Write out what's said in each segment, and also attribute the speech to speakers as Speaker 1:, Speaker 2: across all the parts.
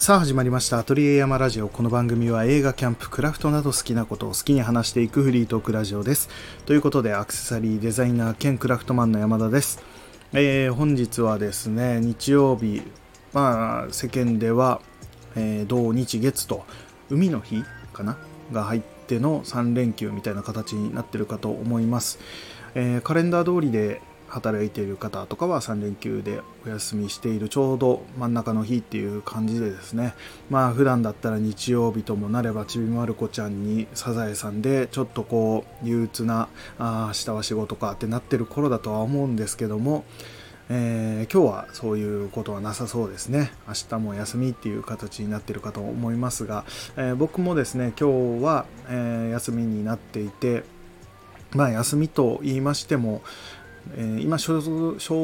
Speaker 1: さあ始まりました。アトリエ山ラジオ。この番組は映画キャンプクラフトなど好きなことを好きに話していくフリートークラジオです。ということでアクセサリーデザイナー兼クラフトマンの山田です、えー、本日はですね日曜日。まあ世間では、えー、土日月と海の日かな？が入っての3連休みたいな形になってるかと思います、えー、カレンダー通りで働いている方とかは3連休でお休みしているちょうど真ん中の日っていう感じでですねまあ普段だったら日曜日ともなればちびまる子ちゃんにサザエさんでちょっとこう憂鬱なあ明日は仕事かってなってる頃だとは思うんですけどもえー、今日はそういうことはなさそうですね。明日も休みっていう形になってるかと思いますが、えー、僕もですね、今日は、えー、休みになっていて、まあ休みと言いましても、えー、今所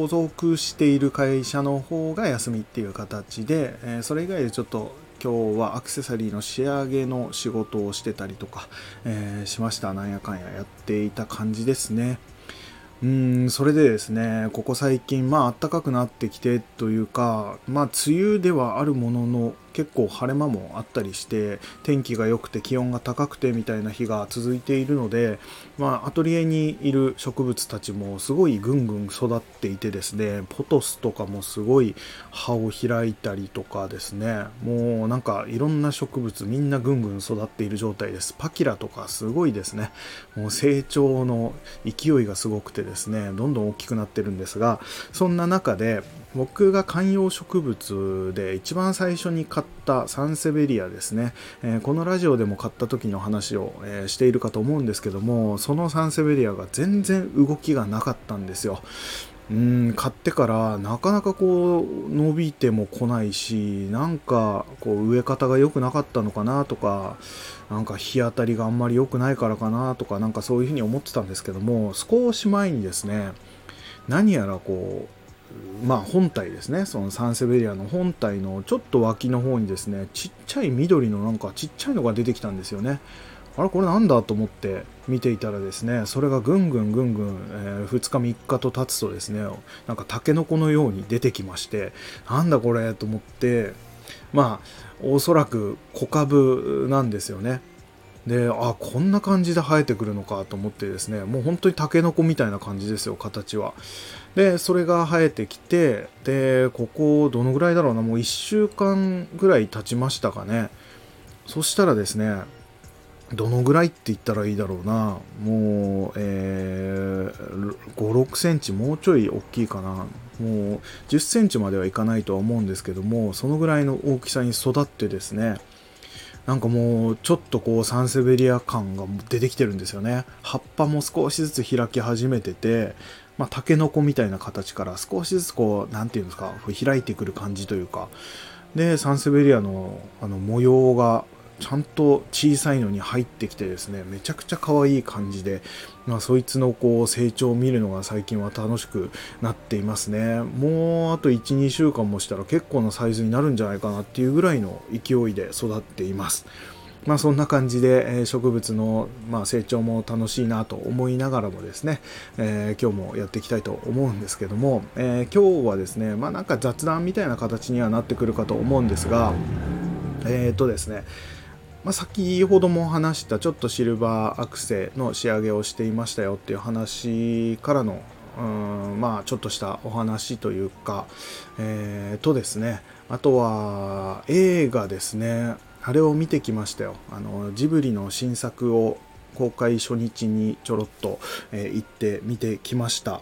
Speaker 1: 属している会社の方が休みっていう形で、えー、それ以外でちょっと今日はアクセサリーの仕上げの仕事をしてたりとか、えー、しました。なんやかんややっていた感じですね。うんそれでですねここ最近まあ暖かくなってきてというかまあ梅雨ではあるものの結構晴れ間もあったりして天気が良くて気温が高くてみたいな日が続いているので、まあ、アトリエにいる植物たちもすごいぐんぐん育っていてですねポトスとかもすごい葉を開いたりとかですねもうなんかいろんな植物みんなぐんぐん育っている状態です。パキラとかすごいですね。もう成長の勢いがすごくてですねどんどん大きくなってるんですがそんな中で僕が観葉植物で一番最初に買ったサンセベリアですね、えー、このラジオでも買った時の話を、えー、しているかと思うんですけどもそのサンセベリアが全然動きがなかったんですよ。うん買ってからなかなかこう伸びても来ないしなんかこう植え方が良くなかったのかなとかなんか日当たりがあんまり良くないからかなとかなんかそういうふうに思ってたんですけども少し前にですね何やらこうまあ本体ですね。そのサンセベリアの本体のちょっと脇の方にですねちっちゃい緑のなんかちっちゃいのが出てきたんですよね。あれこれなんだと思って見ていたらですねそれがぐんぐんぐんぐん、えー、2日3日と経つとですねなんかタケノコのように出てきましてなんだこれと思ってまあおそらく小株なんですよね。であこんな感じで生えてくるのかと思ってですねもう本当にタケノコみたいな感じですよ形は。でそれが生えてきてでここどのぐらいだろうなもう1週間ぐらい経ちましたかね。そしたらですねどのぐらいって言ったらいいだろうなもう、えー、56センチもうちょい大きいかな。もう10センチまではいかないとは思うんですけどもそのぐらいの大きさに育ってですねなんかもうちょっとこうサンセベリア感が出てきてるんですよね。葉っぱも少しずつ開き始めててまあ、タケノコみたいな形から少しずつこう何て言うんですか開いてくる感じというか。でサンセベリアのあの模様がちゃんと小さいのに入ってきてですねめちゃくちゃ可愛い感じで、まあ、そいつのこう成長を見るのが最近は楽しくなっていますね。もうあと12週間もしたら結構なサイズになるんじゃないかなっていうぐらいの勢いで育っています。まあ、そんな感じで、植物の、成長も楽しいなと思いながらもですね、えー、今日もやっていきたいと思うんですけども、えー、今日はですね、まあ、なんか雑談みたいな形にはなってくるかと思うんですが、えっ、ー、とですね、まあ、先ほども話したちょっとシルバーアクセの仕上げをしていましたよっていう話からのうんまあちょっとしたお話というか、えー、とですね。あとは映画ですね。あれを見てきましたよ。あのジブリの新作を公開初日にちょろっと、えー、行って見てきました。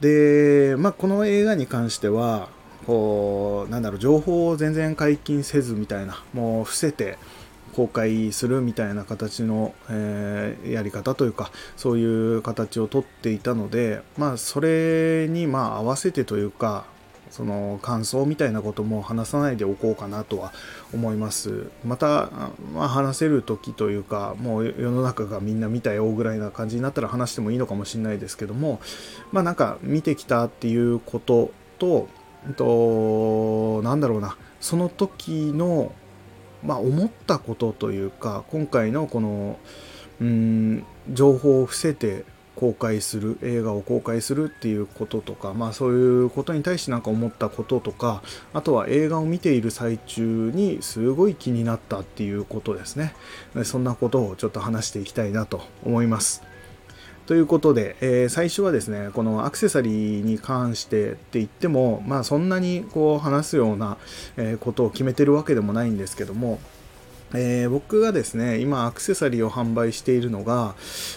Speaker 1: で、まあ、この映画に関してはこうなんだろう情報を全然解禁せずみたいなもう伏せて公開するみたいな形の、えー、やり方というかそういう形をとっていたのでまあそれにまあ合わせてというかその感想みたいなことも話さないでおこうかなとは思います。また、まあ、話せる時というかもう世の中がみんな見たよぐらいな感じになったら話してもいいのかもしれないですけどもまあなんか見てきたっていうことととなんだろうな。その時のまあ思ったことというか今回のこのうん情報を伏せて公開する映画を公開するっていうこととか、まあ、そういうことに対して何か思ったこととかあとは映画を見ている最中にすごい気になったっていうことですね。そんなことをちょっと話していきたいなと思います。ということで、えー、最初はですねこのアクセサリーに関してって言ってもまあそんなにこう話すようなことを決めてるわけでもないんですけどもえー、僕がですね、今アクセサリーを販売しているのが、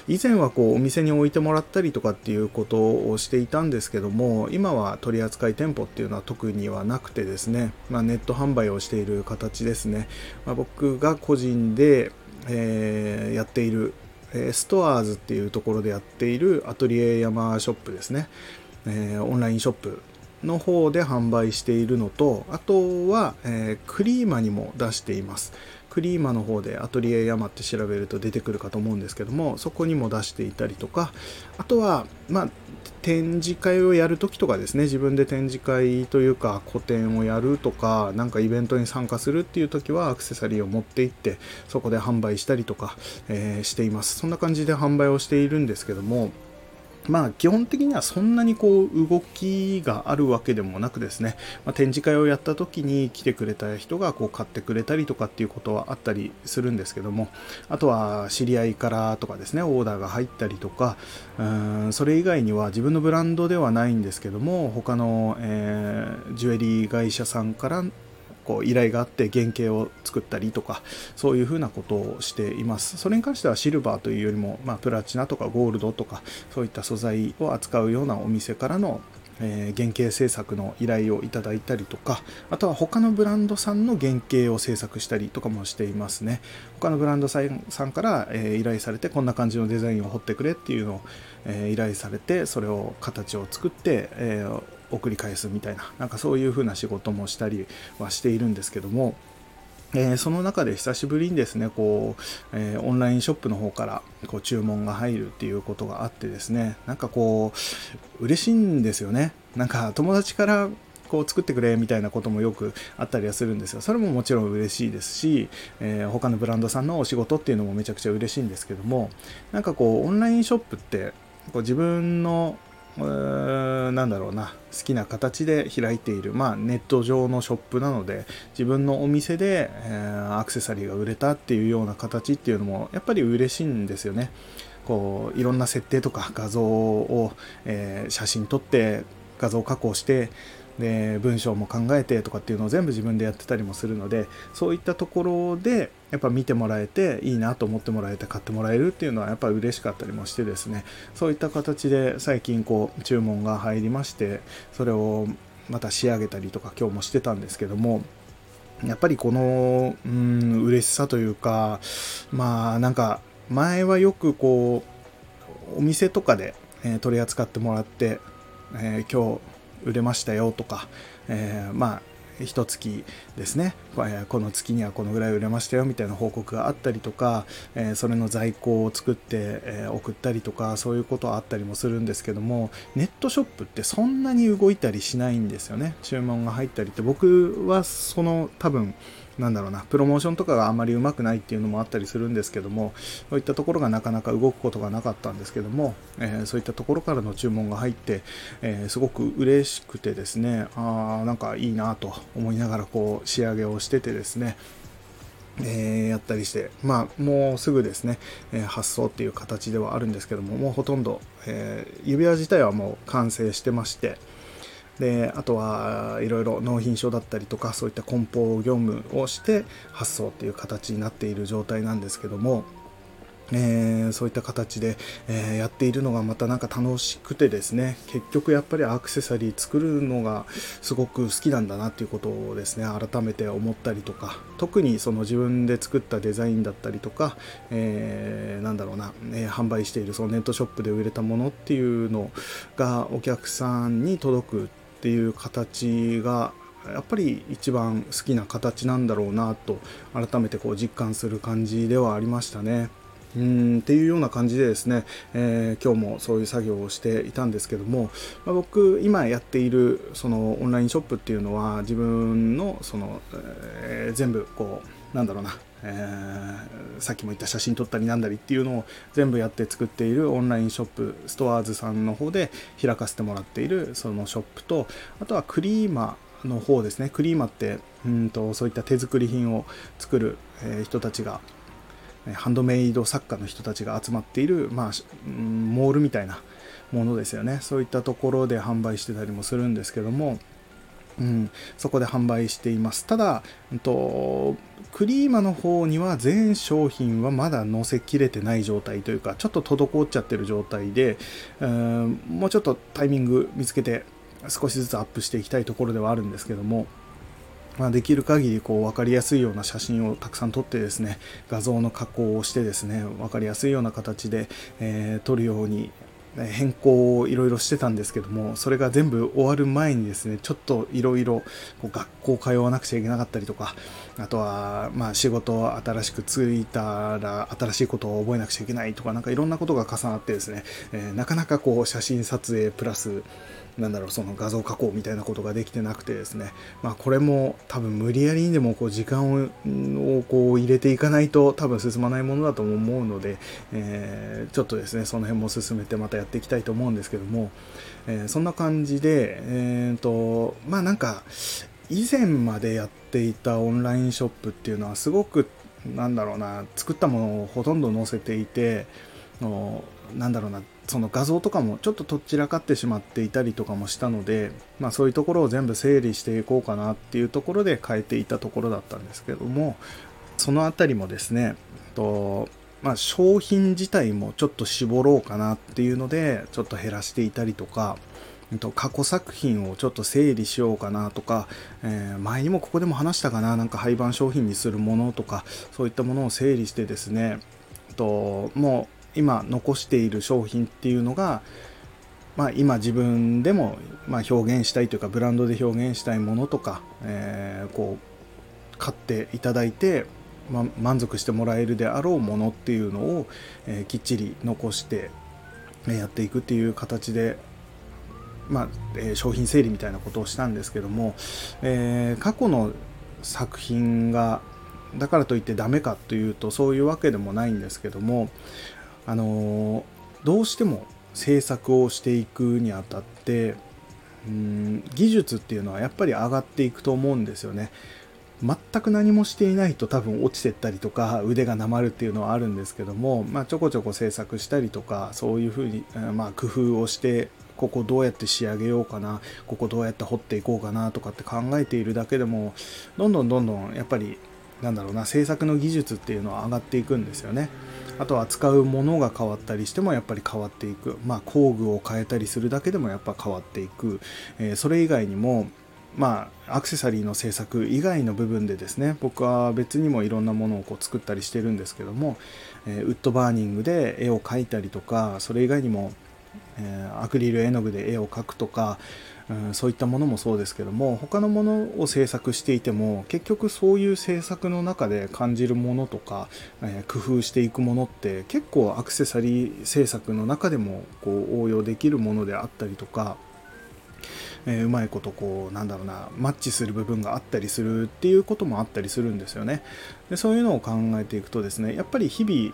Speaker 1: 以前はこうお店に置いてもらったりとかっていうことをしていたんですけども、今は取扱い店舗っていうのは特にはなくてですね、まあ、ネット販売をしている形ですね。まあ、僕が個人で、えー、やっている、え、ストアーズっていうところでやっているアトリエ山ショップですね、えオンラインショップの方で販売しているのと、あとは、えクリーマにも出しています。クリーマの方でアトリエ山って調べると出てくるかと思うんですけどもそこにも出していたりとかあとはまあ展示会をやるときとかですね自分で展示会というか個展をやるとかなんかイベントに参加するっていう時はアクセサリーを持って行ってそこで販売したりとか、えー、しています。そんな感じで販売をしているんですけどもまあ基本的にはそんなにこう動きがあるわけでもなくですね、まあ、展示会をやった時に来てくれた人がこう買ってくれたりとかっていうことはあったりするんですけども。あとは知り合いからとかですねオーダーが入ったりとか。うーんそれ以外には自分のブランドではないんですけども他の、えー、ジュエリー会社さんからこう依頼があって原型を作ったりとかそういうふうなことをしています。それに関してはシルバーというよりも、まあ、プラチナとかゴールドとかそういった素材を扱うようなお店からのえー、原型制作の依頼をいただいたりとかあとは他のブランドさんの原型を制作したりとかもしていますね。他のブランドさんから、えー、依頼されてこんな感じのデザインを彫ってくれっていうのを、え、依頼されてそれを形を作って、え送り返すみたいななんかそういう風な仕事もしたりはしているんですけどもえー、その中で久しぶりにですねこう、えー、オンラインショップの方からこう注文が入るっていうことがあってですねなんかこう嬉しいんですよね。なんか友達からこう作ってくれみたいなこともよくあったりはするんですよ。それももちろん嬉しいですし、えー、他のブランドさんのお仕事っていうのもめちゃくちゃ嬉しいんですけどもなんかこうオンラインショップってこう自分のなんだろうな好きな形で開いている、まあ、ネット上のショップなので自分のお店で、えー、アクセサリーが売れたっていうような形っていうのもやっぱり嬉しいんですよね。こういろんな設定とか画像を、えー、写真撮って画像加工してで文章も考えてとかっていうのを全部自分でやってたりもするのでそういったところでやっぱ見てもらえていいなと思ってもらえて買ってもらえるっていうのはやっぱ嬉しかったりもしてですね。そういった形で最近こう注文が入りましてそれをまた仕上げたりとか今日もしてたんですけどもやっぱりこのうん嬉しさというかまあなんか前はよくこうお店とかで、え、取り扱ってもらって、えー、今日売れましたよとか、えー、まあ一月ですね、この月にはこのぐらい売れましたよみたいな報告があったりとか、えそれの在庫を作って、え送ったりとかそういうことはあったりもするんですけどもネットショップってそんなに動いたりしないんですよね。注文が入ったりって。僕はその多分なんだろうな、プロモーションとかがあまりうまくないっていうのもあったりするんですけども、そういったところがなかなか動くことがなかったんですけども、えー、そういったところからの注文が入って、えー、すごく嬉しくてですね、ああ、なんかいいなと思いながらこう仕上げをしててですね、えー、やったりして、まあ、もうすぐですね、えー、発送っていう形ではあるんですけども、もうほとんど、えー、指輪自体はもう完成してまして、であとはいろいろ納品書だったりとかそういった梱包業務をして発送っていう形になっている状態なんですけども、えー、そういった形で、えー、やっているのがまたなんか楽しくてですね結局やっぱりアクセサリー作るのがすごく好きなんだなっていうことをですね改めて思ったりとか特にその自分で作ったデザインだったりとか、えー、なんだろうな、え販売しているそのネットショップで売れたものっていうのがお客さんに届くっていう形がやっぱり一番好きな形なんだろうなと改めてこう実感する感じではありましたね。うんっていうような感じでですね、えー、今日もそういう作業をしていたんですけども、まあ、僕今やっているそのオンラインショップっていうのは自分のその、えー、全部こうなんだろうな、えー、さっきも言った写真撮ったりなんだりっていうのを全部やって作っているオンラインショップストアーズさんの方で開かせてもらっているそのショップとあとはクリーマの方ですね。クリーマってうんとそういった手作り品を作る、え、人たちがハンドメイド作家の人たちが集まっている、まあ、モールみたいなものですよね。そういったところで販売してたりもするんですけども、うん、そこで販売しています。ただ、うんと、クリーマの方には全商品はまだ載せきれてない状態というかちょっと滞っちゃってる状態で、うん、もうちょっとタイミング見つけて少しずつアップしていきたいところではあるんですけどもまあ、できる限りこう分かりやすいような写真をたくさん撮ってですね画像の加工をしてですね分かりやすいような形で、えー、撮るように変更をいろいろしてたんですけどもそれが全部終わる前にですねちょっといろいろ学校通わなくちゃいけなかったりとかあとはまあ仕事新しくついたら新しいことを覚えなくちゃいけないとかなんかいろんなことが重なってですね、えー、なかなかこう写真撮影プラスなんだろうその画像加工みたいなことができてなくてですね、まあ、これも多分無理やりにでもこう時間をこう入れていかないと多分進まないものだと思うので、えー、ちょっとですねその辺も進めてまたやっていきたいと思うんですけども、えー、そんな感じで、えーとまあなんか以前までやっていたオンラインショップっていうのはすごくなんだろうな作ったものをほとんど載せていてなんだろうなその画像とかもちょっととっちらかってしまっていたりとかもしたので、まあ、そういうところを全部整理していこうかなっていうところで変えていたところだったんですけどもその辺りもですねと、まあ、商品自体もちょっと絞ろうかなっていうのでちょっと減らしていたりとか過去作品をちょっと整理しようかなとか、えー、前にもここでも話したかななんか廃盤商品にするものとかそういったものを整理してですねともう今残している商品っていうのが、まあ、今自分でもま表現したいというかブランドで表現したいものとか、えー、こう買っていただいて、ま満足してもらえるであろうものっていうのを、えー、きっちり残してやっていくっていう形で、まあえー、商品整理みたいなことをしたんですけども、えー、過去の作品がだからといってダメかというとそういうわけでもないんですけどもあのどうしても制作をしていくにあたってうん技術っていうのはやっぱり上がっていくと思うんですよね。全く何もしていないと多分落ちてったりとか腕がなまるっていうのはあるんですけども、まあ、ちょこちょこ制作したりとかそういうふうに、まあ、工夫をしてここどうやって仕上げようかなここどうやって掘っていこうかなとかって考えているだけでもどんどんどんどんやっぱりなんだろうな制作の技術っていうのは上がっていくんですよね。あとは扱うものが変わったりしてもやっぱり変わっていく、まあ、工具を変えたりするだけでもやっぱ変わっていく、えー、それ以外にもまあ、アクセサリーの制作以外の部分でですね僕は別にもいろんなものをこう作ったりしてるんですけども、えー、ウッドバーニングで絵を描いたりとかそれ以外にも、えー、アクリル絵の具で絵を描くとか、うん、そういったものもそうですけども他のものを制作していても結局そういう制作の中で感じるものとか、えー、工夫していくものって結構アクセサリー制作の中でもこう応用できるものであったりとかえー、うまいことこうなんだろうなマッチする部分があったりするっていうこともあったりするんですよね。でそういうのを考えていくとですねやっぱり日々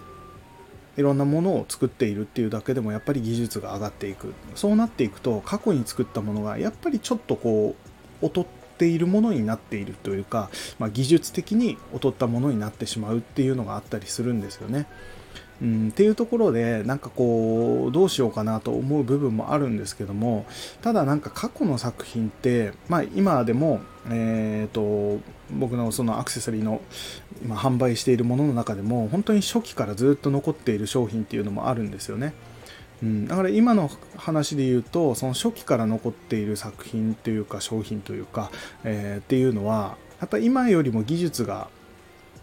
Speaker 1: いろんなものを作っているっていうだけでもやっぱり技術が上がっていくそうなっていくと過去に作ったものがやっぱりちょっとこう劣っているものになっているというか、まあ、技術的に劣ったものになってしまうっていうのがあったりするんですよね。うん、っていうところでなんかこうどうしようかなと思う部分もあるんですけどもただなんか過去の作品ってまあ今でもえーと、僕のそのアクセサリーの今販売しているものの中でも本当に初期からずっと残っている商品っていうのもあるんですよね。うん、だから今の話で言うとその初期から残っている作品というか商品というか、えー、っていうのはやっぱ今よりも技術が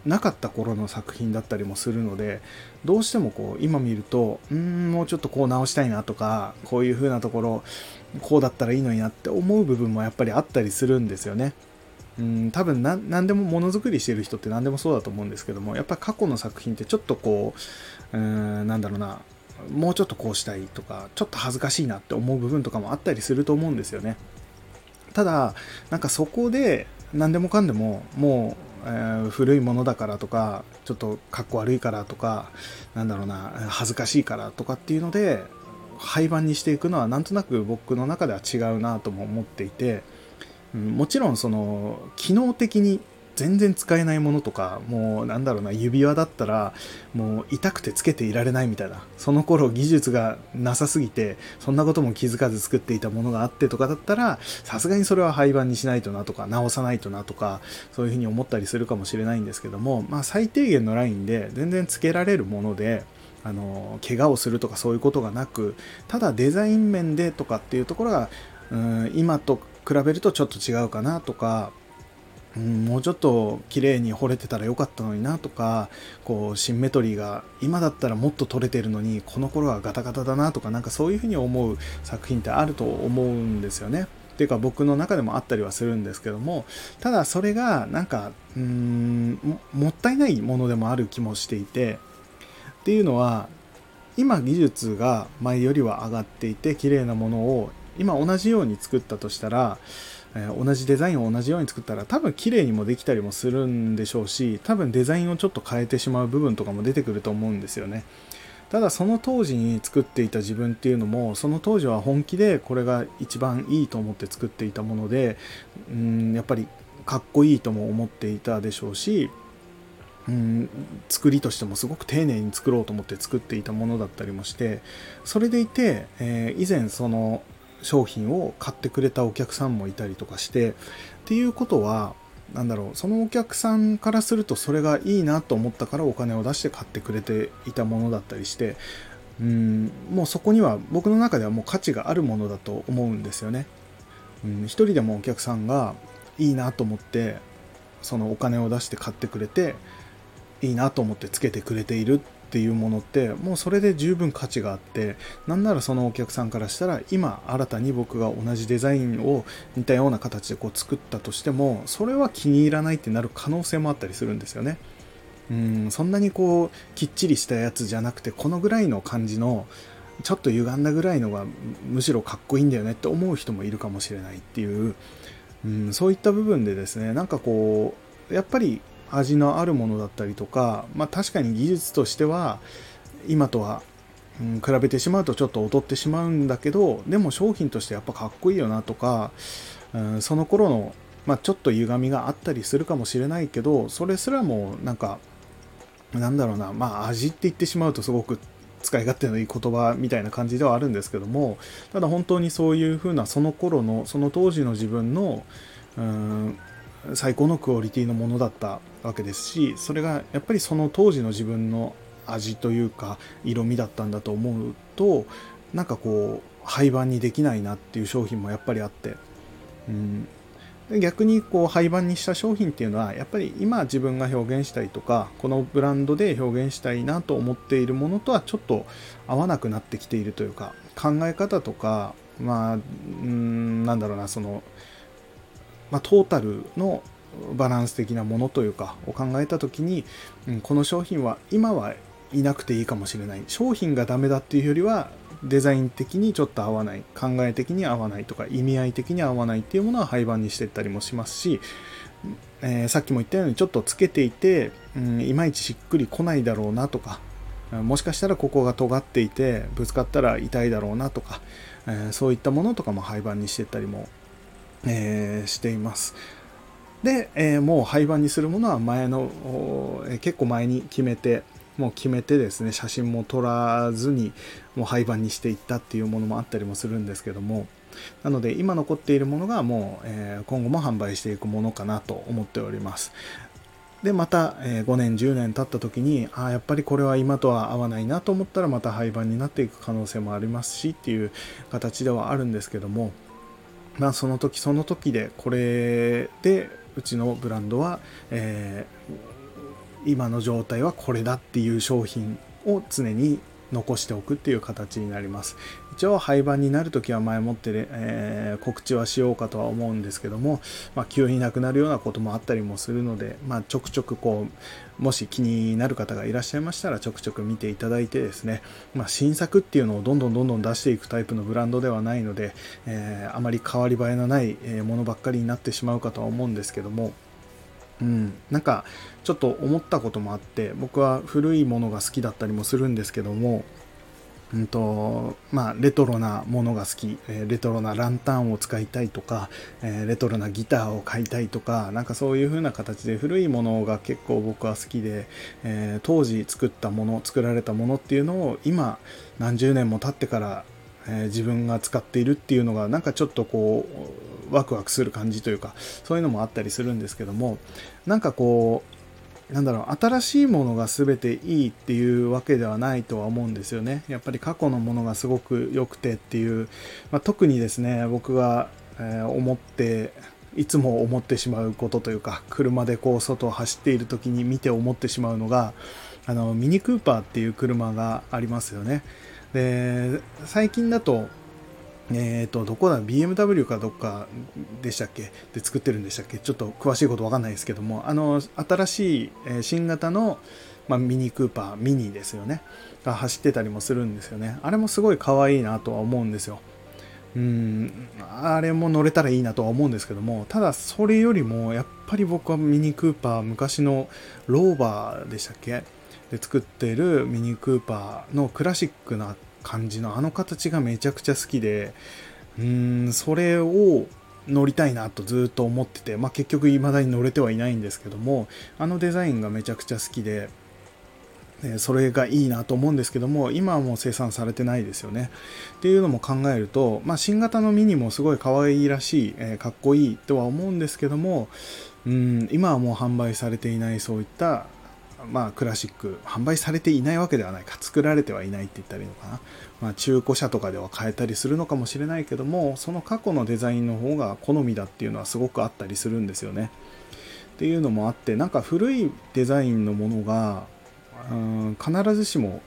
Speaker 1: なかった頃の作品だったりもするのでどうしてもこう今見るとうんもうちょっとこう直したいなとかこういう風なところこうだったらいいのになって思う部分もやっぱりあったりするんですよね。うん多分何でもものづくりしてる人って何でもそうだと思うんですけどもやっぱ過去の作品ってちょっとこううんなんだろうなもうちょっとこうしたいとかちょっと恥ずかしいなって思う部分とかもあったりすると思うんですよね。ただなんかそこで何でもかんでももう、えー、古いものだからとかちょっとかっこ悪いからとかなんだろうな恥ずかしいからとかっていうので廃盤にしていくのはなんとなく僕の中では違うなとも思っていて、うん、もちろんその機能的に全然使えないものとかもうなんだろうな指輪だったらもう痛くてつけていられないみたいなその頃技術がなさすぎてそんなことも気づかず作っていたものがあってとかだったらさすがにそれは廃盤にしないとなとか直さないとなとかそういうふうに思ったりするかもしれないんですけどもまあ最低限のラインで全然つけられるものであの怪我をするとかそういうことがなくただデザイン面でとかっていうところがうん今と比べるとちょっと違うかなとかうん、もうちょっと綺麗に掘れてたらよかったのになとかこうシンメトリーが今だったらもっと取れてるのにこの頃はガタガタだなとかなんかそういうふうに思う作品ってあると思うんですよね。っていうか僕の中でもあったりはするんですけどもただそれがなんかうーんもったいないものでもある気もしていてっていうのは今技術が前よりは上がっていて綺麗なものを今同じように作ったとしたらえー、同じデザインを同じように作ったら多分綺麗にもできたりもするんでしょうし多分デザインをちょっと変えてしまう部分とかも出てくると思うんですよね。ただその当時に作っていた自分っていうのもその当時は本気でこれが一番いいと思って作っていたものでうんやっぱりかっこいいとも思っていたでしょうしうん作りとしてもすごく丁寧に作ろうと思って作っていたものだったりもしてそれでいて、えー、以前その商品を買ってくれたお客さんもいたりとかしてっていうことは何だろうそのお客さんからするとそれがいいなと思ったからお金を出して買ってくれていたものだったりしてうんもうそこには僕の中ではもう価値があるものだと思うんですよね。うん、一人でもお客さんがいいなと思ってそのお金を出して買ってくれていいなと思ってつけてくれているっていうものってもうそれで十分価値があってなんならそのお客さんからしたら今新たに僕が同じデザインを似たような形でこう作ったとしてもそれは気に入らないってなる可能性もあったりするんですよね。うんそんなにこうきっちりしたやつじゃなくてこのぐらいの感じのちょっと歪んだぐらいのがむしろかっこいいんだよねって思う人もいるかもしれないっていう、うん、そういった部分でですねなんかこうやっぱり味のあるものだったりとか、まあ、確かに技術としては今とは、うん、比べてしまうとちょっと劣ってしまうんだけどでも商品としてやっぱかっこいいよなとか、うん、その頃の、まあ、ちょっと歪みがあったりするかもしれないけどそれすらもなんかなんだろうなまあ味って言ってしまうとすごく使い勝手のいい言葉みたいな感じではあるんですけどもただ本当にそういうふうなその頃のその当時の自分のうん最高のクオリティのものだったわけですしそれがやっぱりその当時の自分の味というか色味だったんだと思うとなんかこう廃盤にできないなっていう商品もやっぱりあって、うん、逆にこう廃盤にした商品っていうのはやっぱり今自分が表現したいとかこのブランドで表現したいなと思っているものとはちょっと合わなくなってきているというか考え方とかまあうんなんだろうなそのまあ、トータルのバランス的なものというかを考えた時に、うん、この商品は今はいなくていいかもしれない商品がダメだっていうよりはデザイン的にちょっと合わない考え的に合わないとか意味合い的に合わないっていうものは廃盤にしていったりもしますし、えー、さっきも言ったようにちょっとつけていて、うん、いまいちしっくりこないだろうなとかもしかしたらここが尖っていてぶつかったら痛いだろうなとか、えー、そういったものとかも廃盤にしていったりもえー、しています。で、えー、もう廃盤にするものは前の、えー、結構前に決めて、もう決めてですね、写真も撮らずに、もう廃盤にしていったっていうものもあったりもするんですけども、なので今残っているものがもう、えー、今後も販売していくものかなと思っております。で、また、えー、5年、10年経った時に、ああ、やっぱりこれは今とは合わないなと思ったらまた廃盤になっていく可能性もありますしっていう形ではあるんですけども、まあ、その時その時でこれでうちのブランドは、えー、今の状態はこれだっていう商品を常に残しておくっていう形になります。一応廃盤になる時は前もって、えー、告知はしようかとは思うんですけども、まあ、急になくなるようなこともあったりもするので、まあ、ちょくちょくこうもし気になる方がいらっしゃいましたらちょくちょく見ていただいてですね、まあ、新作っていうのをどんどんどんどん出していくタイプのブランドではないので、えー、あまり変わり映えのないものばっかりになってしまうかとは思うんですけどもうん、なんかちょっと思ったこともあって僕は古いものが好きだったりもするんですけどもうんとまあ、レトロなものが好き、え、レトロなランタンを使いたいとか、え、レトロなギターを買いたいとかなんかそういう風な形で古いものが結構僕は好きで、え、当時作ったもの作られたものっていうのを今何十年も経ってから、え自分が使っているっていうのがなんかちょっとこうワクワクする感じというかそういうのもあったりするんですけどもなんかこうなんだろう新しいものが全ていいっていうわけではないとは思うんですよね。やっぱり過去のものがすごく良くてっていう、まあ、特にですね僕が、え、思っていつも思ってしまうことというか車でこう外を走っている時に見て思ってしまうのがあのミニクーパーっていう車がありますよね。で最近だとえっ、ー、と、どこだ ?BMW かどっかでしたっけ？で作ってるんでしたっけ？ちょっと詳しいことわかんないですけども、あの、新しい、え新型の、まあ、ミニクーパー、ミニですよね。が走ってたりもするんですよね。あれもすごい可愛いなとは思うんですよ。うん、あれも乗れたらいいなとは思うんですけども、ただそれよりも、やっぱり僕はミニクーパー、昔のローバーでしたっけ？で作ってるミニクーパーのクラシックな感じのあの形がめちゃくちゃ好きでうーんそれを乗りたいなとずっと思ってて、まあ、結局未だに乗れてはいないんですけどもあのデザインがめちゃくちゃ好きでそれがいいなと思うんですけども今はもう生産されてないですよね。っていうのも考えると、まあ、新型のミニもすごい可愛いらしい、えー、かっこいいとは思うんですけどもうん今はもう販売されていないそういったまあ、クラシック販売されていないわけではないか。作られてはいないって言ったらいいのかな、まあ、中古車とかでは買えたりするのかもしれないけどもその過去のデザインの方が好みだっていうのはすごくあったりするんですよね。っていうのもあってなんか古いデザインのものがうん必ずしも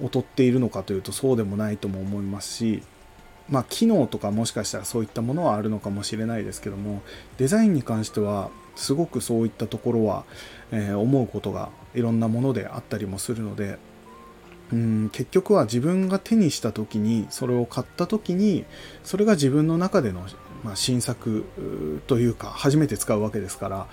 Speaker 1: 劣っているのかというとそうでもないとも思いますしまあ、機能とかもしかしたらそういったものはあるのかもしれないですけどもデザインに関してはすごくそういったところは、えー、思うことがいろんなものであったりもするのでうん結局は自分が手にした時にそれを買った時にそれが自分の中での、まあ、新作というか初めて使うわけですから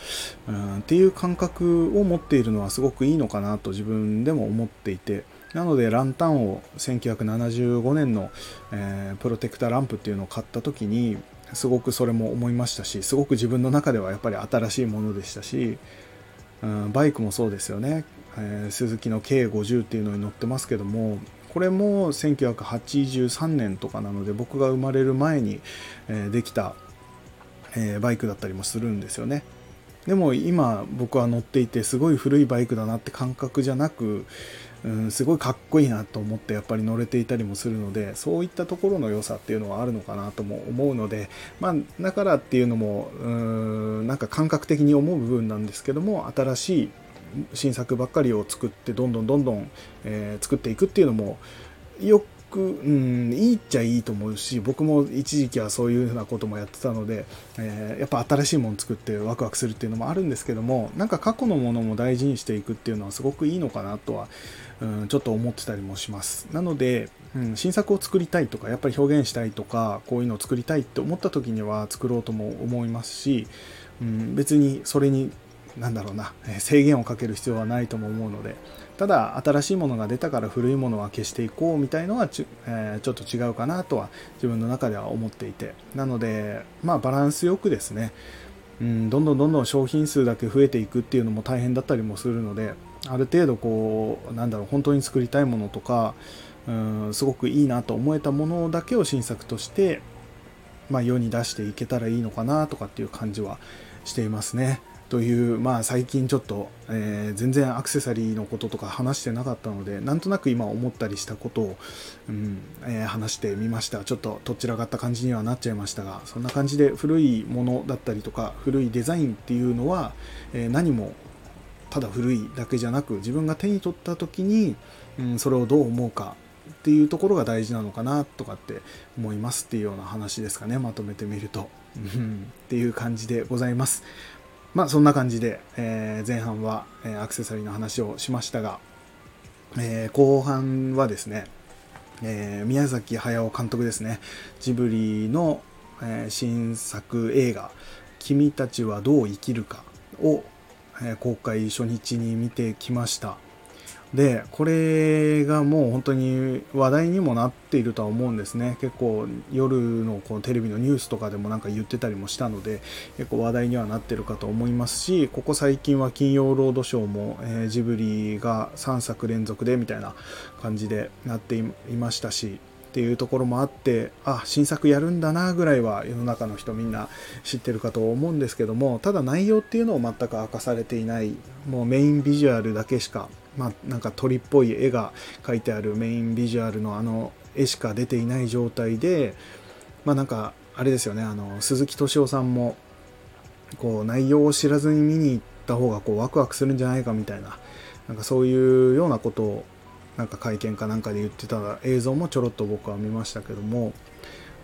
Speaker 1: うんっていう感覚を持っているのはすごくいいのかなと自分でも思っていてなのでランタンを1975年の、えー、プロテクターランプっていうのを買った時にすごくそれも思いましたしすごく自分の中ではやっぱり新しいものでしたし、ん、バイクもそうですよね、えー、鈴木の K50 っていうのに乗ってますけどもこれも1983年とかなので僕が生まれる前に、え、できた、え、バイクだったりもするんですよね。でも今僕は乗っていてすごい古いバイクだなって感覚じゃなくうん、すごいかっこいいなと思ってやっぱり乗れていたりもするのでそういったところの良さっていうのはあるのかなとも思うのでまあだからっていうのもうんなんか感覚的に思う部分なんですけども新しい新作ばっかりを作ってどんどんどんどん、えー、作っていくっていうのもよく、うん、いいっちゃいいと思うし僕も一時期はそういうふうなこともやってたので、えー、やっぱ新しいもの作ってワクワクするっていうのもあるんですけどもなんか過去のものも大事にしていくっていうのはすごくいいのかなとはうん、ちょっと思ってたりもします。なので、うん、新作を作りたいとか、やっぱり表現したいとか、こういうのを作りたいって思った時には作ろうとも思いますし、うん、別にそれに、なんだろうな、制限をかける必要はないとも思うので、ただ新しいものが出たから古いものは消していこうみたいのはち,、えー、ちょっと違うかなとは自分の中では思っていてなのでまあバランスよくですね、うん、どんどんどんどん商品数だけ増えていくっていうのも大変だったりもするのである程度こうなんだろう本当に作りたいものとかうんすごくいいなと思えたものだけを新作として、まあ、世に出していけたらいいのかなとかっていう感じはしていますね。という、まあ、最近ちょっと、えー、全然アクセサリーのこととか話してなかったのでなんとなく今思ったりしたことを、うんえー、話してみました。ちょっとどちらかった感じにはなっちゃいましたがそんな感じで古いものだったりとか古いデザインっていうのは、えー、何もただ古いだけじゃなく自分が手に取った時に、うん、それをどう思うかっていうところが大事なのかなとかって思いますっていうような話ですかね。まとめてみると、うん、っていう感じでございます。まあそんな感じで、えー、前半は、えー、アクセサリーの話をしましたが、えー、後半はですね、え宮崎駿監督ですねジブリの、え新作映画「君たちはどう生きるか」を、え公開初日に見てきました。でこれがもう本当に話題にもなっているとは思うんですね。結構夜のこのテレビのニュースとかでもなんか言ってたりもしたので結構話題にはなってるかと思いますしここ最近は金曜ロードショーも、えー、ジブリが3作連続でみたいな感じでなっていましたしっていうところもあってあ新作やるんだなぐらいは世の中の人みんな知ってるかと思うんですけどもただ内容っていうのを全く明かされていないもうメインビジュアルだけしかまあ、なんか鳥っぽい絵が描いてあるメインビジュアルのあの絵しか出ていない状態でまあなんかあれですよねあの鈴木敏夫さんもこう内容を知らずに見に行った方がこうワクワクするんじゃないかみたいななんかそういうようなことをなんか会見かなんかで言ってた映像もちょろっと僕は見ましたけども、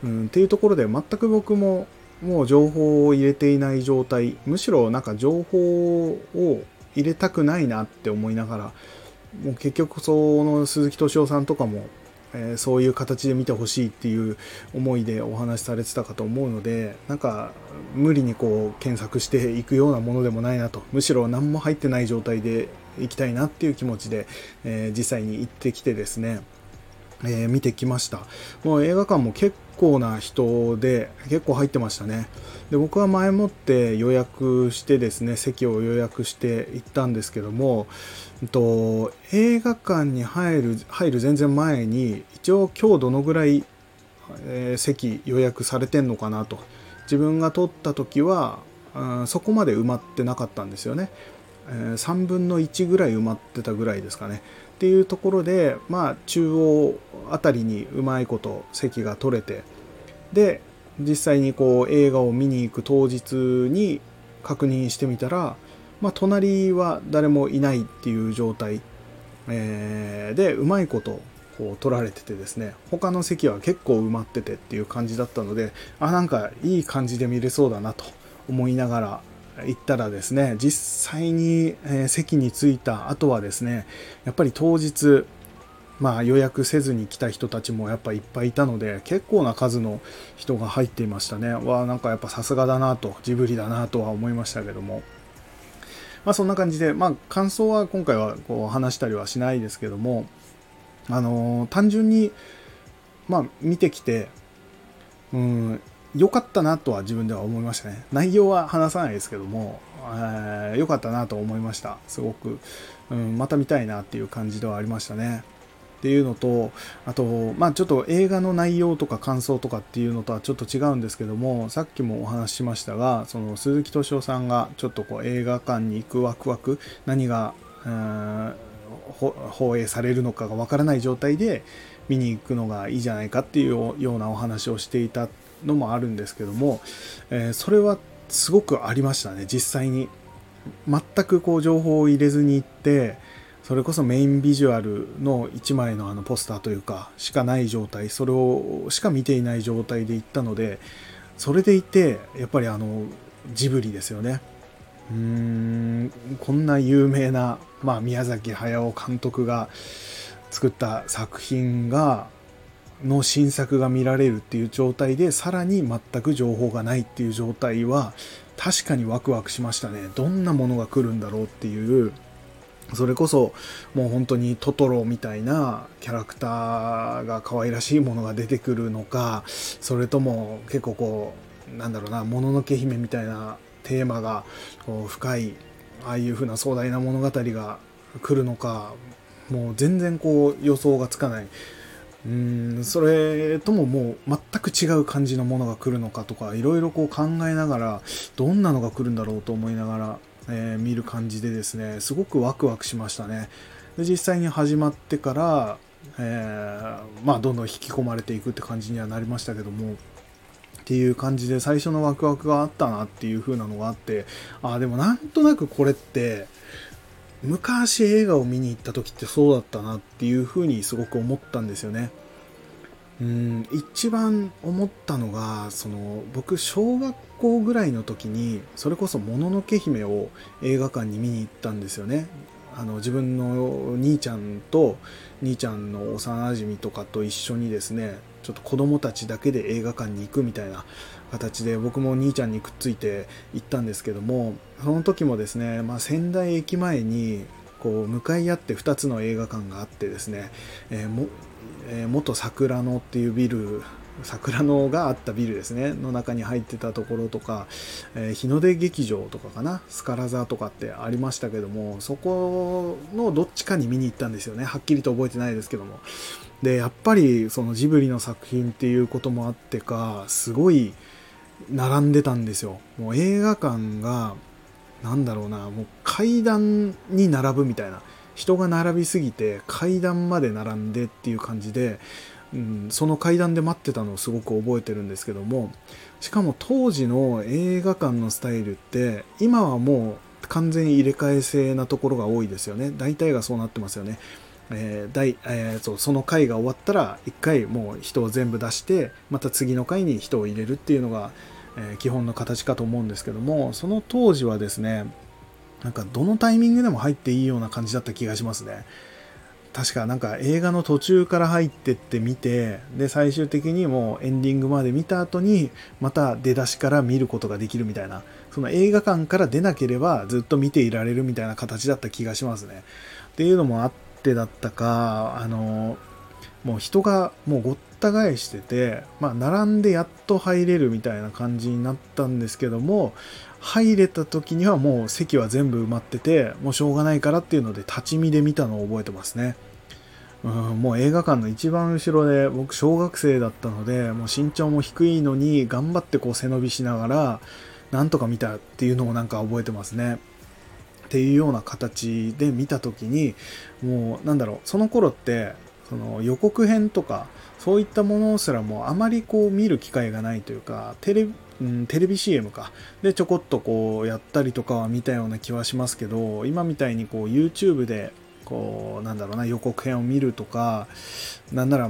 Speaker 1: うん、っていうところで全く僕ももう情報を入れていない状態むしろなんか情報を入れたくないなって思いながらもう結局その鈴木敏夫さんとかも、えー、そういう形で見てほしいっていう思いでお話しされてたかと思うのでなんか無理にこう検索していくようなものでもないなと。むしろ何も入ってない状態で行きたいなっていう気持ちで、えー、実際に行ってきてですねえー、見てきました。もう映画館も結構な人で結構入ってましたね。で僕は前もって予約してですね席を予約して行ったんですけども、と、映画館に入る入る全然前に一応今日どのぐらい、えー、席予約されてんのかなと。自分が取った時は、うん、そこまで埋まってなかったんですよね、えー、3分の1ぐらい埋まってたぐらいですかね。っていうところで、まあ、中央あたりにうまいこと席が取れてで実際にこう映画を見に行く当日に確認してみたら、まあ、隣は誰もいないっていう状態、えー、でうまいことこう取られててですね他の席は結構埋まっててっていう感じだったのであなんかいい感じで見れそうだなと思いながら行ったらですね実際に、席に着いた後はですねやっぱり当日まあ予約せずに来た人たちもやっぱいっぱいいたので結構な数の人が入っていましたねわなんかやっぱさすがだなとジブリだなとは思いましたけどもまあそんな感じでまあ感想は今回はこう話したりはしないですけどもあのー、単純にまあ見てきてうん良かったなとは自分では思いましたね。内容は話さないですけども、えー、かったなと思いました。すごく、うん、また見たいなっていう感じではありましたね。っていうのと、あと、まあちょっと映画の内容とか感想とかっていうのとはちょっと違うんですけども、さっきもお話ししましたが、その鈴木敏夫さんがちょっとこう映画館に行くワクワク、何が、放映されるのかがわからない状態で見に行くのがいいじゃないかっていうようなお話をしていたのもあるんですけども、えー、それはすごくありましたね実際に。全くこう情報を入れずに行ってそれこそメインビジュアルの1枚のあのポスターというかしかない状態それをしか見ていない状態で行ったのでそれでいてやっぱりあのジブリですよね。うーんこんな有名な、まあ、宮崎駿監督が作った作品がの新作が見られるっていう状態でさらに全く情報がないっていう状態は確かにワクワクしましたね。どんなものが来るんだろうっていうそれこそもう本当にトトロみたいなキャラクターが可愛らしいものが出てくるのかそれとも結構こうなんだろうなもののけ姫みたいなテーマがこう深いああいう風な壮大な物語が来るのかもう全然こう予想がつかない。うんそれとももう全く違う感じのものが来るのかとかいろいろこう考えながらどんなのが来るんだろうと思いながら、えー、見る感じでですねすごくワクワクしましたねで実際に始まってから、えー、まあどんどん引き込まれていくって感じにはなりましたけどもっていう感じで最初のワクワクがあったなっていう風なのがあってああでもなんとなくこれって昔映画を見に行った時ってそうだったなっていうふうにすごく思ったんですよね。一番思ったのがその僕小学校ぐらいの時にそれこそ「もののけ姫」を映画館に見に行ったんですよね。あの自分の兄ちゃんと兄ちゃんの幼馴染とかと一緒にですねちょっと子供たちだけで映画館に行くみたいな形で僕も兄ちゃんにくっついて行ったんですけどもその時もですね、まあ、仙台駅前にこう向かい合って2つの映画館があってですね、えー、もえ、元桜野っていうビル桜野があったビルですねの中に入ってたところとか、えー、日の出劇場とかかなスカラ座とかってありましたけどもそこのどっちかに見に行ったんですよね。はっきりと覚えてないですけども。でやっぱりそのジブリの作品っていうこともあってかすごい並んでたんですよ。もう映画館がなんだろうなもう階段に並ぶみたいな。人が並びすぎて階段まで並んでっていう感じで、うん、その階段で待ってたのをすごく覚えてるんですけどもしかも当時の映画館のスタイルって今はもう完全入れ替え制なところが多いですよね。大体がそうなってますよね。えーえー、そうその回が終わったら1回もう人を全部出してまた次の回に人を入れるっていうのが、え、基本の形かと思うんですけどもその当時はですねなんかどのタイミングでも入っていいような感じだった気がしますね。確かなんか映画の途中から入ってって見て、で、最終的にもうエンディングまで見た後に、また出だしから見ることができるみたいな、その映画館から出なければずっと見ていられるみたいな形だった気がしますね。っていうのもあってだったか、あの、もう人がもうごった返してて、まあ、並んでやっと入れるみたいな感じになったんですけども、入れた時にはもう席は全部埋まってて、もうしょうがないからっていうので立ち見で見たのを覚えてますね。うん、もう映画館の一番後ろで僕小学生だったので、もう身長も低いのに頑張ってこう背伸びしながら、なんとか見たっていうのをなんか覚えてますね。っていうような形で見た時に、もうなんだろう、その頃って、その予告編とか、そういったものすらもあまりこう見る機会がないというか、テレうん、テレビ CM か。で、ちょこっとこうやったりとかは見たような気はしますけど、今みたいにこう YouTube でこう、なんだろうな、予告編を見るとか、なんなら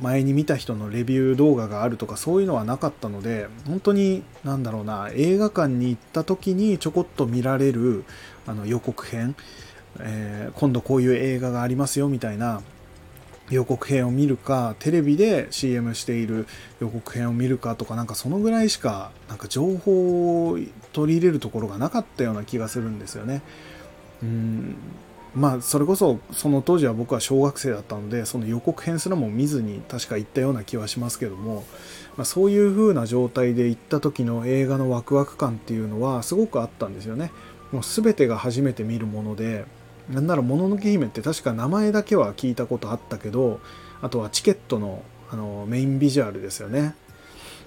Speaker 1: 前に見た人のレビュー動画があるとか、そういうのはなかったので、本当に、なんだろうな、映画館に行った時にちょこっと見られるあの予告編、えー、今度こういう映画がありますよみたいな予告編を見るかテレビで CM している予告編を見るかとかなんかそのぐらいしかなんか情報を取り入れるところがなかったような気がするんですよね。うんまあそれこそその当時は僕は小学生だったのでその予告編すらも見ずに確か行ったような気はしますけども、まあ、そういう風な状態で行った時の映画のワクワク感っていうのはすごくあったんですよね。もう全てが初めて見るものでなんならもののけ姫って確か名前だけは聞いたことあったけどあとはチケットのあのメインビジュアルですよね、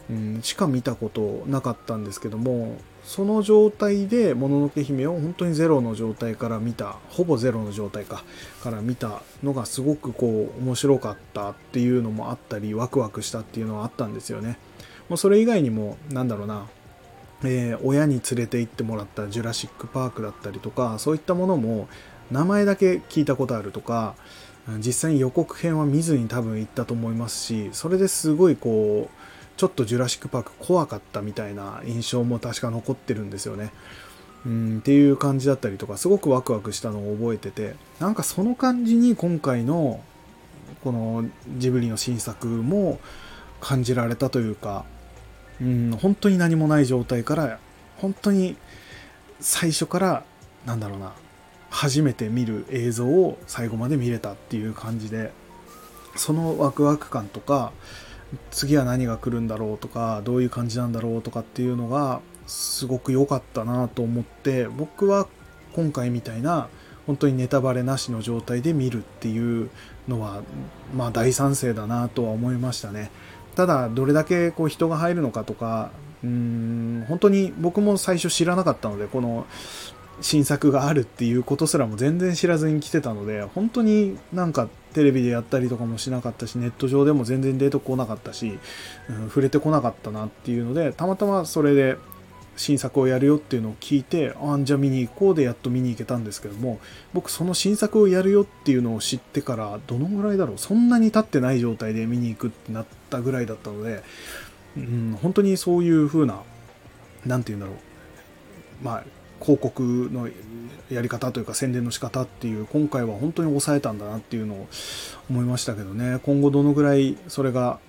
Speaker 1: うん、しか見たことなかったんですけどもその状態でもののけ姫を本当にゼロの状態から見たほぼゼロの状態かから見たのがすごくこう面白かったっていうのもあったりワクワクしたっていうのはあったんですよね。もうそれ以外にもなんだろうなえー、親に連れて行ってもらったジュラシック・パークだったりとかそういったものも名前だけ聞いたことあるとか実際に予告編は見ずに多分行ったと思いますしそれですごいこうちょっとジュラシック・パーク怖かったみたいな印象も確か残ってるんですよね。うんっていう感じだったりとかすごくワクワクしたのを覚えててなんかその感じに今回のこのジブリの新作も感じられたというかうん本当に何もない状態から本当に最初からなんだろうな初めて見る映像を最後まで見れたっていう感じでそのワクワク感とか次は何が来るんだろうとかどういう感じなんだろうとかっていうのがすごく良かったなと思って僕は今回みたいな本当にネタバレなしの状態で見るっていうのはまあ大賛成だなとは思いましたね。ただどれだけこう人が入るのかとかうーん本当に僕も最初知らなかったのでこの新作があるっていうことすらも全然知らずに来てたので本当になんかテレビでやったりとかもしなかったしネット上でも全然出てこなかったし、うん、触れてこなかったなっていうのでたまたまそれで新作をやるよっていうのを聞いてあんじゃ見に行こうでやっと見に行けたんですけども僕その新作をやるよっていうのを知ってからどのぐらいだろうそんなに経ってない状態で見に行くってなったぐらいだったので、うん、本当にそういう風な何て言うんだろうまあ広告のやり方というか宣伝の仕方っていう今回は本当に抑えたんだなっていうのを思いましたけどね。今後どのぐらいそれが、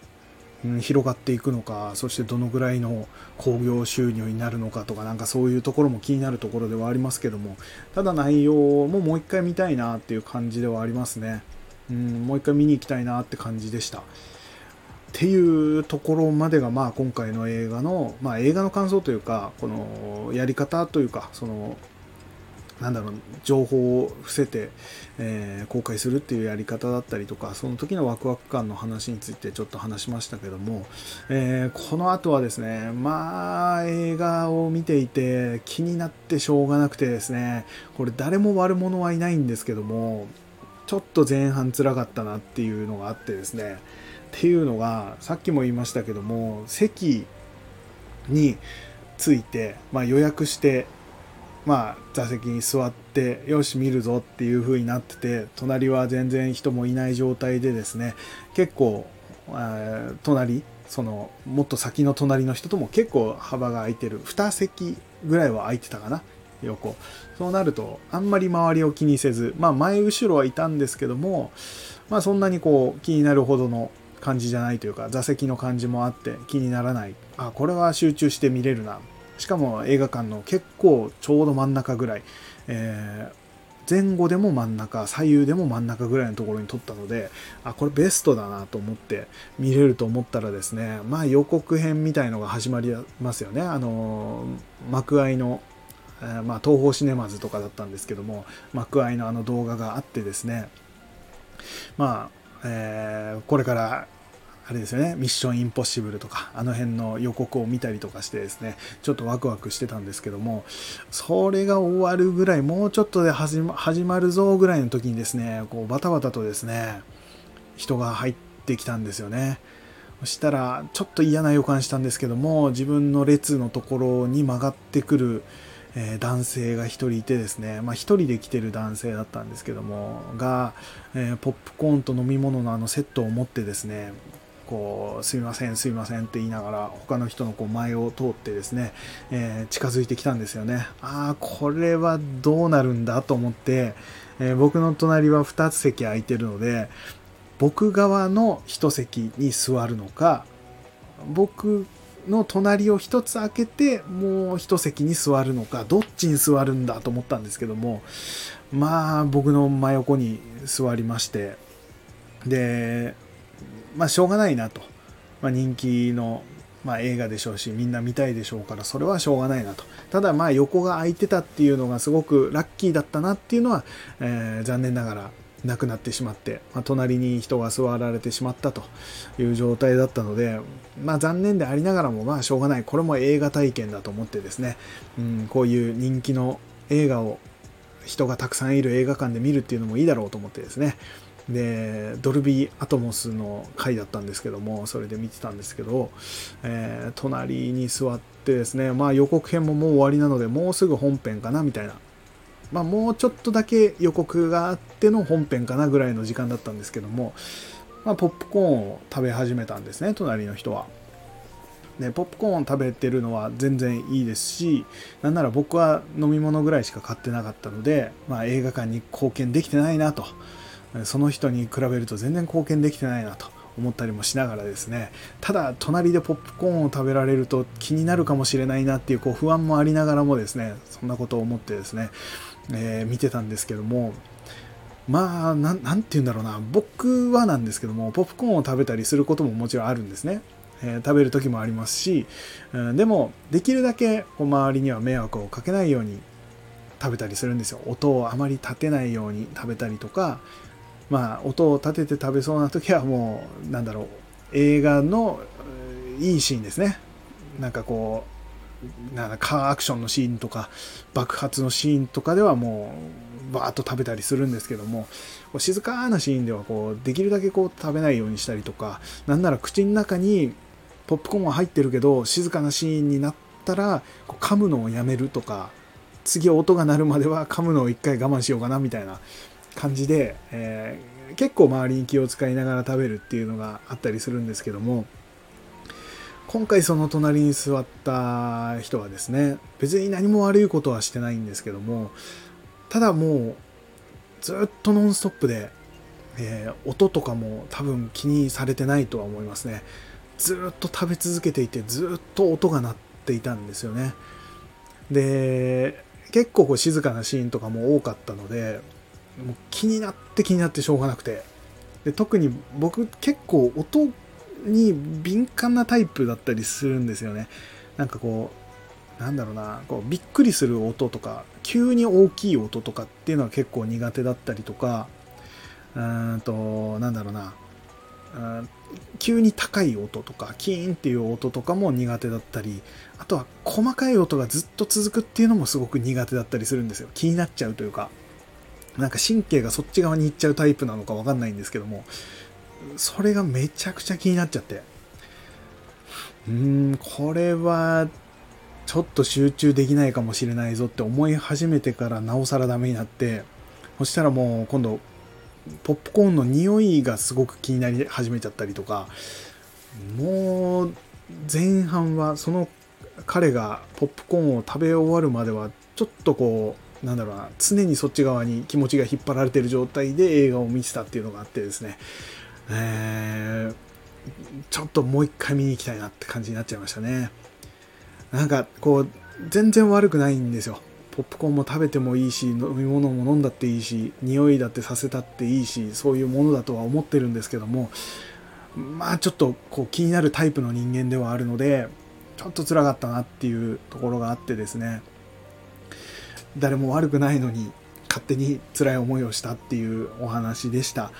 Speaker 1: 広がっていくのかそしてどのぐらいの興行収入になるのかとかなんかそういうところも気になるところではありますけどもただ内容ももう一回見たいなっていう感じではありますね、うん、もう一回見に行きたいなって感じでした。っていうところまでが、まあ、今回の映画の、まあ、映画の感想というかこのやり方というかそのなんだろう情報を伏せて、えー、公開するっていうやり方だったりとかその時のワクワク感の話についてちょっと話しましたけども、えー、この後はですねまあ映画を見ていて気になってしょうがなくてですねこれ誰も悪者はいないんですけどもちょっと前半辛かったなっていうのがあってですねっていうのがさっきも言いましたけども席について、まあ、予約してまあ、座席に座ってよし見るぞっていう風になってて隣は全然人もいない状態でですね結構、え隣そのもっと先の隣の人とも結構幅が空いてる。2席ぐらいは空いてたかな横。そうなるとあんまり周りを気にせずまあ前後ろはいたんですけどもまあそんなにこう気になるほどの感じじゃないというか座席の感じもあって気にならない。あこれは集中して見れるな。しかも映画館の結構ちょうど真ん中ぐらい、えー、前後でも真ん中左右でも真ん中ぐらいのところに撮ったのであこれベストだなと思って見れると思ったらですねまあ予告編みたいのが始まりますよね。あの幕間の、まあ、東宝シネマズとかだったんですけども幕間のあの動画があってですね。まあ、えー、これからあれですよね、ミッションインポッシブルとか、あの辺の予告を見たりとかしてですね、ちょっとワクワクしてたんですけども、それが終わるぐらい、もうちょっとで始ま始まるぞぐらいの時にですね、こうバタバタとですね、人が入ってきたんですよね。そしたら、ちょっと嫌な予感したんですけども、自分の列のところに曲がってくる、えー、男性が1人いてですね、まあ、1人で来てる男性だったんですけどもが、えー、ポップコーンと飲み物のあのセットを持ってですねこうすいませんすいませんって言いながら他の人のこう前を通ってですね、えー、近づいてきたんですよね。ああこれはどうなるんだと思って、え、僕の隣は2つ席空いてるので僕側の1席に座るのか僕の隣を1つ開けてもう1席に座るのかどっちに座るんだと思ったんですけどもまあ僕の真横に座りましてでまあしょうがないなと、まあ、人気の、まあ、映画でしょうしみんな見たいでしょうからそれはしょうがないなと。ただまあ横が空いてたっていうのがすごくラッキーだったなっていうのは、えー、残念ながらなくなってしまって、まあ、隣に人が座られてしまったという状態だったので、まあ、残念でありながらもまあしょうがない。これも映画体験だと思ってですね、うん、こういう人気の映画を人がたくさんいる映画館で見るっていうのもいいだろうと思ってですね、でドルビーアトモスの回だったんですけどもそれで見てたんですけど、えー、隣に座ってですねまあ予告編ももう終わりなのでもうすぐ本編かなみたいなまあもうちょっとだけ予告があっての本編かなぐらいの時間だったんですけども、まあ、ポップコーンを食べ始めたんですね隣の人は。でポップコーンを食べてるのは全然いいですしなんなら僕は飲み物ぐらいしか買ってなかったので、まあ、映画館に貢献できてないなとその人に比べると全然貢献できてないなと思ったりもしながらですねただ隣でポップコーンを食べられると気になるかもしれないなっていうこう不安もありながらもですねそんなことを思ってですね、えー、見てたんですけどもまあ何て言うんだろうな。僕はなんですけどもポップコーンを食べたりすることももちろんあるんですね。えー、食べる時もありますし、うん、でもできるだけこう周りには迷惑をかけないように食べたりするんですよ。音をあまり立てないように食べたりとかまあ、音を立てて食べそうな時はもうなんだろう映画のいいシーンですね。なんかこうなんかカーアクションのシーンとか爆発のシーンとかではもうバーッと食べたりするんですけども静かなシーンではこうできるだけこう食べないようにしたりとかなんなら口の中にポップコーンは入ってるけど静かなシーンになったらこう噛むのをやめるとか次音が鳴るまでは噛むのを一回我慢しようかなみたいな感じで、えー、結構周りに気を使いながら食べるっていうのがあったりするんですけども今回その隣に座った人はですね別に何も悪いことはしてないんですけどもただもうずっとノンストップで、えー、音とかも多分気にされてないとは思いますね。ずっと食べ続けていてずっと音が鳴っていたんですよね。で結構こう静かなシーンとかも多かったのでもう気になって気になってしょうがなくて。で特に僕結構音に敏感なタイプだったりするんですよね。なんかこうなんだろうな。こうびっくりする音とか急に大きい音とかっていうのは結構苦手だったりとかうーんとなんだろうな。急に高い音とかキーンっていう音とかも苦手だったりあとは細かい音がずっと続くっていうのもすごく苦手だったりするんですよ。気になっちゃうというか。なんか神経がそっち側に行っちゃうタイプなのかわかんないんですけども。それがめちゃくちゃ気になっちゃって。うーんこれはちょっと集中できないかもしれないぞって思い始めてからなおさらダメになって。そしたらもう今度ポップコーンの匂いがすごく気になり始めちゃったりとか。もう前半はその彼がポップコーンを食べ終わるまではちょっとこうなんだろうな常にそっち側に気持ちが引っ張られてる状態で映画を見てたっていうのがあってですね、えー、ちょっともう一回見に行きたいなって感じになっちゃいましたね。なんかこう全然悪くないんですよ。ポップコーンも食べてもいいし飲み物も飲んだっていいし匂いだってさせたっていいしそういうものだとは思ってるんですけどもまあちょっとこう気になるタイプの人間ではあるのでちょっと辛かったなっていうところがあってですね。誰も悪くないのに勝手に辛い思いをしたっていうお話でした。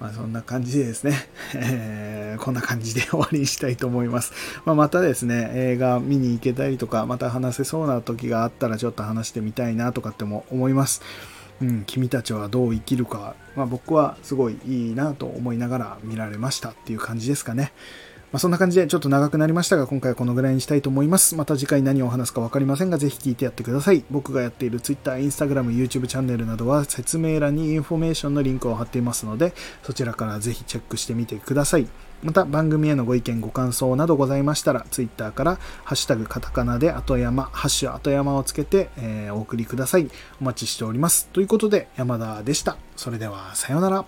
Speaker 1: まあ、そんな感じでですね、えー、こんな感じで終わりにしたいと思います。まあ、またですね、映画見に行けたりとか、また話せそうな時があったらちょっと話してみたいなとかっても思います。うん、君たちはどう生きるか、まあ、僕はすごいいいなと思いながら見られましたっていう感じですかね。まあ、そんな感じでちょっと長くなりましたが、今回はこのぐらいにしたいと思います。また次回何を話すか分かりませんが、ぜひ聞いてやってください。僕がやっている Twitter、Instagram、YouTube チャンネルなどは説明欄にインフォメーションのリンクを貼っていますので、そちらからぜひチェックしてみてください。また番組へのご意見ご感想などございましたら Twitter から「ハッシュタグカタカナ」で後山「ハッシュ後山」をつけて、えー、お送りくださいお待ちしておりますということで山田でしたそれではさようなら